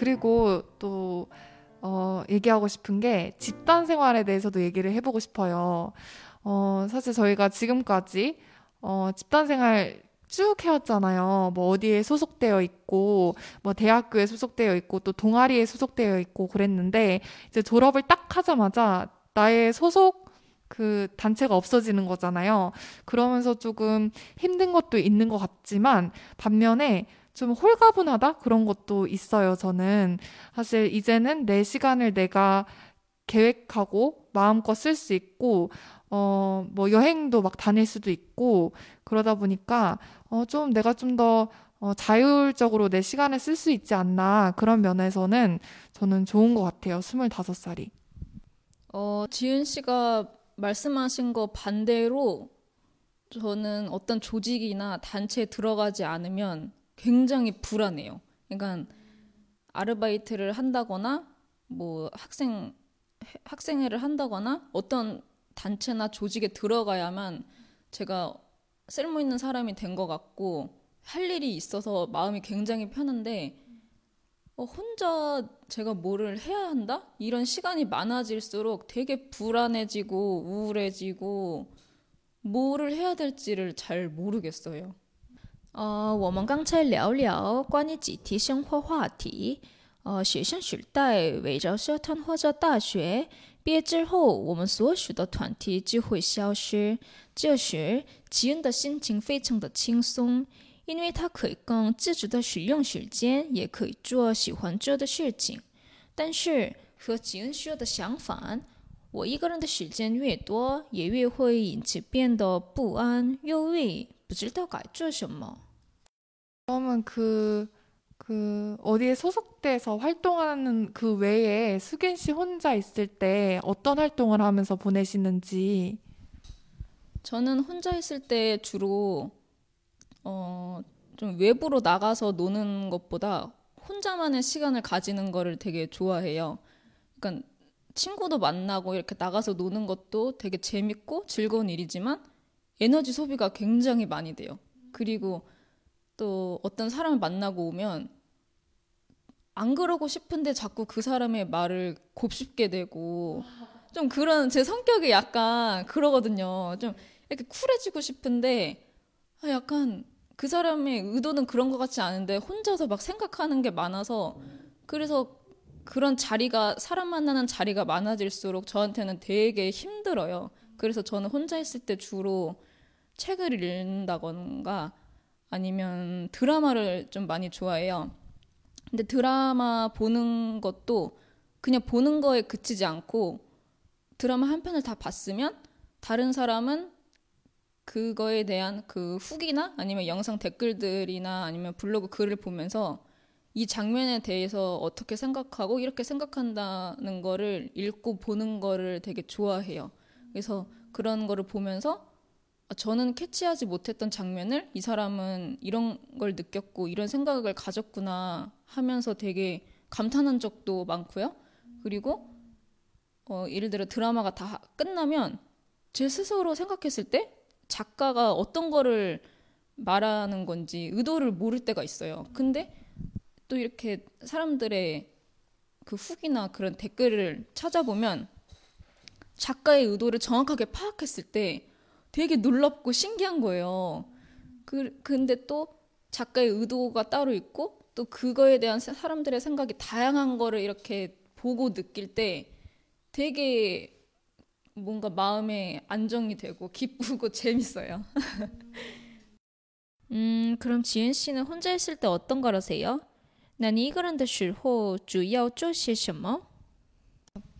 그리고 또 어, 얘기하고 싶은 게 집단 생활에 대해서도 얘기를 해보고 싶어요. 어, 사실 저희가 지금까지 어, 집단 생활 쭉 해왔잖아요. 뭐 어디에 소속되어 있고, 뭐 대학교에 소속되어 있고, 또 동아리에 소속되어 있고 그랬는데, 이제 졸업을 딱 하자마자 나의 소속 그 단체가 없어지는 거잖아요. 그러면서 조금 힘든 것도 있는 것 같지만, 반면에 좀 홀가분하다? 그런 것도 있어요, 저는. 사실 이제는 내 시간을 내가 계획하고 마음껏 쓸 수 있고, 어, 뭐 여행도 막 다닐 수도 있고, 그러다 보니까, 어, 좀 내가 좀더 어, 자율적으로 내 시간을 쓸 수 있지 않나. 그런 면에서는 저는 좋은 것 같아요, 25살이. 어, 지은 씨가 말씀하신 거 반대로 저는 어떤 조직이나 단체에 들어가지 않으면 굉장히 불안해요. 그러니까 아르바이트를 한다거나 뭐 학생 학생회를 한다거나 어떤 단체나 조직에 들어가야만 제가 쓸모 있는 사람이 된 것 같고 할 일이 있어서 마음이 굉장히 편한데 어, 혼자 제가 뭐를 해야 한다? 이런 시간이 많아질수록 되게 불안해지고 우울해지고 뭐를 해야 될지를 잘 모르겠어요. 呃，我们刚才聊聊关于集体生活话题。呃，学生时代围绕社团或者大学，毕业之后，我们所属的团体就会消失。这时，吉恩的心情非常的轻松，因为他可以更自主的使用时间，也可以做喜欢做的事情。但是和吉恩说的相反，我一个人的时间越多，也越会引起变得不安、忧郁。不知道该做什么。 그러면 그, 그, 어디에 소속돼서 활동하는 그 외에 수겐 씨 혼자 있을 때 어떤 활동을 하면서 보내시는지. 저는 혼자 있을 때 주로, 어, 좀 외부로 나가서 노는 것보다 혼자만의 시간을 가지는 거를 되게 좋아해요. 그러니까 친구도 만나고 이렇게 나가서 노는 것도 되게 재밌고 즐거운 일이지만 에너지 소비가 굉장히 많이 돼요. 그리고 또 어떤 사람을 만나고 오면 안 그러고 싶은데 자꾸 그 사람의 말을 곱씹게 되고 좀 그런 제 성격이 약간 그러거든요. 좀 이렇게 쿨해지고 싶은데 아, 약간 그 사람의 의도는 그런 것 같지 않은데 혼자서 막 생각하는 게 많아서 그래서 그런 자리가 사람 만나는 자리가 많아질수록 저한테는 되게 힘들어요. 그래서 저는 혼자 있을 때 주로 책을 읽는다던가 아니면 드라마를 좀 많이 좋아해요. 근데 드라마 보는 것도 그냥 보는 거에 그치지 않고 드라마 한 편을 다 봤으면 다른 사람은 그거에 대한 그 후기나 아니면 영상 댓글들이나 아니면 블로그 글을 보면서 이 장면에 대해서 어떻게 생각하고 이렇게 생각한다는 거를 읽고 보는 거를 되게 좋아해요. 그래서 그런 거를 보면서 아, 저는 캐치하지 못했던 장면을 이 사람은 이런 걸 느꼈고 이런 생각을 가졌구나 하면서 되게 감탄한 적도 많고요. 그리고 어, 예를 들어 드라마가 다 끝나면 제 스스로 생각했을 때 작가가 어떤 거를 말하는 건지 의도를 모를 때가 있어요. 근데 또 이렇게 사람들의 그 후기나 그런 댓글을 찾아보면 작가의 의도를 정확하게 파악했을 때 되게 놀랍고 신기한 거예요. 그, 근데 또 작가의 의도가 따로 있고 또 그거에 대한 사람들의 생각이 다양한 거를 이렇게 보고 느낄 때 되게 뭔가 마음에 안정이 되고 기쁘고 재밌어요. 음, 그럼 지은 씨는 혼자 있을 때 어떤 거라세요? 那一个人的时候主要做些什么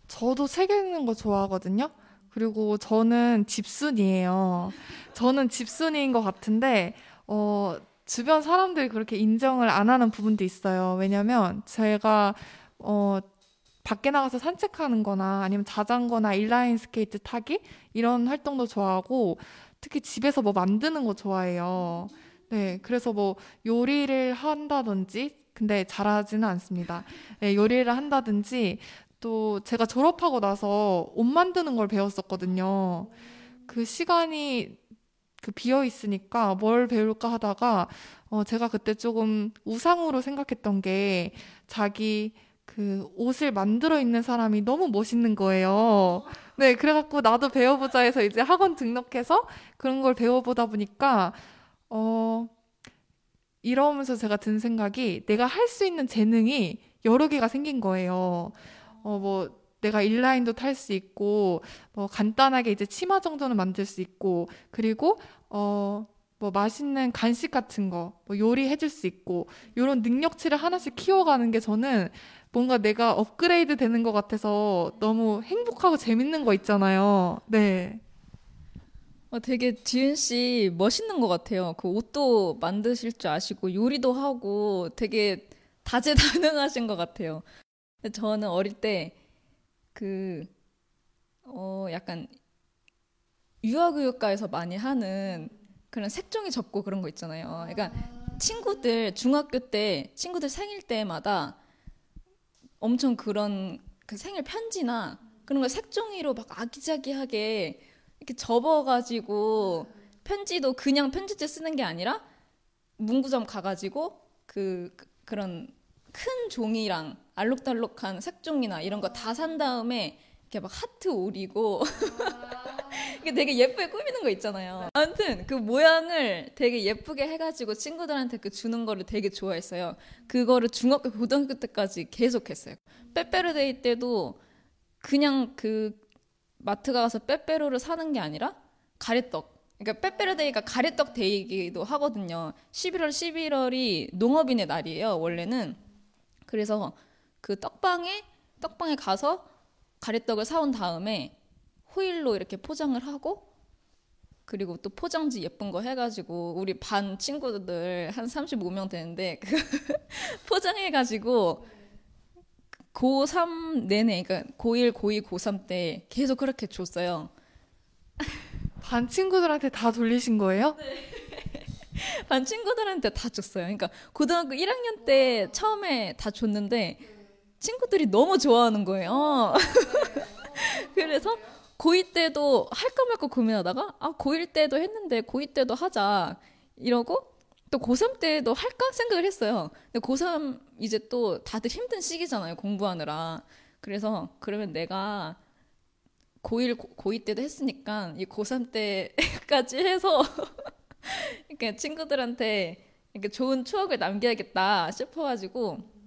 저도 책 읽는 거 좋아하거든요. 그리고 저는 집순이에요. 저는 집순이인 것 같은데, 어, 주변 사람들이 그렇게 인정을 안 하는 부분도 있어요. 왜냐면 제가, 어, 밖에 나가서 산책하는 거나 아니면 자전거나 인라인 스케이트 타기? 이런 활동도 좋아하고, 특히 집에서 뭐 만드는 거 좋아해요. 네, 그래서 뭐 요리를 한다든지, 근데 잘하지는 않습니다. 네, 요리를 한다든지, 또 제가 졸업하고 나서 옷 만드는 걸 배웠었거든요. 그 시간이 그 비어 있으니까 뭘 배울까 하다가 어, 제가 그때 조금 우상으로 생각했던 게 자기 그 옷을 만들어 있는 사람이 너무 멋있는 거예요. 네, 그래갖고 나도 배워보자 해서 이제 학원 등록해서 그런 걸 배워보다 보니까, 어, 이러면서 제가 든 생각이 내가 할 수 있는 재능이 여러 개가 생긴 거예요. 어, 뭐, 내가 인라인도 탈 수 있고, 뭐, 간단하게 이제 치마 정도는 만들 수 있고, 그리고, 어, 뭐, 맛있는 간식 같은 거, 뭐, 요리해 줄 수 있고, 이런 능력치를 하나씩 키워가는 게 저는 뭔가 내가 업그레이드 되는 것 같아서 너무 행복하고 재밌는 거 있잖아요. 네. 어, 되게 지은 씨 멋있는 것 같아요. 그 옷도 만드실 줄 아시고 요리도 하고 되게 다재다능하신 것 같아요. 저는 어릴 때 그, 어, 약간 유아교육과에서 많이 하는 그런 색종이 접고 그런 거 있잖아요. 그러니까 친구들, 중학교 때 친구들 생일 때마다 엄청 그런 그 생일 편지나 그런 걸 색종이로 막 아기자기하게 이렇게 접어가지고 편지도 그냥 편지지 쓰는 게 아니라 문구점 가가지고 그, 그 그런 큰 종이랑 알록달록한 색종이나 이런 거 다 산 다음에 이렇게 막 하트 오리고 이게 되게 예쁘게 꾸미는 거 있잖아요. 아무튼 그 모양을 되게 예쁘게 해가지고 친구들한테 그 주는 거를 되게 좋아했어요. 그거를 중학교, 고등학교 때까지 계속했어요. 빼빼로데이 때도 그냥 그 마트 가서 빼빼로를 사는 게 아니라 가래떡. 그러니까 빼빼로데이가 가래떡 데이기도 하거든요. 11월 11월이 농업인의 날이에요. 원래는 그래서 그 떡방에 떡방에 가서 가래떡을 사온 다음에 호일로 이렇게 포장을 하고 그리고 또 포장지 예쁜 거 해가지고 우리 반 친구들 한 35명 되는데 그 포장해가지고 고3 내내 그러니까 고1, 고2, 고3 때 계속 그렇게 줬어요. 반 친구들한테 다 돌리신 거예요? 네. 반 친구들한테 다 줬어요. 그러니까 고등학교 1학년 때 처음에 다 줬는데 친구들이 너무 좋아하는 거예요. 그래서 고2 때도 할까 말까 고민하다가 아 고1 때도 했는데 고2 때도 하자 이러고 또 고3 때도 할까 생각을 했어요. 근데 고3 이제 또 다들 힘든 시기잖아요. 공부하느라. 그래서 그러면 내가 고1, 고2 때도 했으니까 이 고3 때까지 해서 이렇게 친구들한테 이렇게 좋은 추억을 남겨야겠다 싶어가지고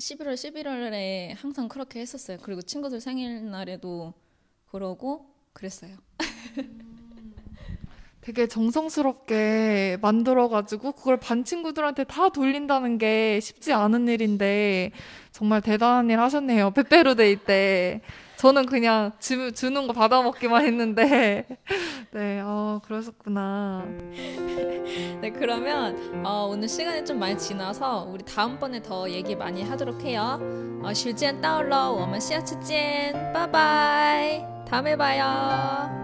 11월 11월에 항상 그렇게 했었어요. 그리고 친구들 생일날에도 그러고 그랬어요. 되게 정성스럽게 만들어가지고 그걸 반 친구들한테 다 돌린다는 게 쉽지 않은 일인데 정말 대단한 일 하셨네요. 빼빼로데이 때. 저는 그냥 주, 주는 거 받아먹기만 했는데 네, 어, 그러셨구나. 음. 네, 그러면 어, 오늘 시간이 좀 많이 지나서 우리 다음번에 더 얘기 많이 하도록 해요. 어, 슐젠 따올러 워먼 시아츠젠 빠바이 다음에 봐요.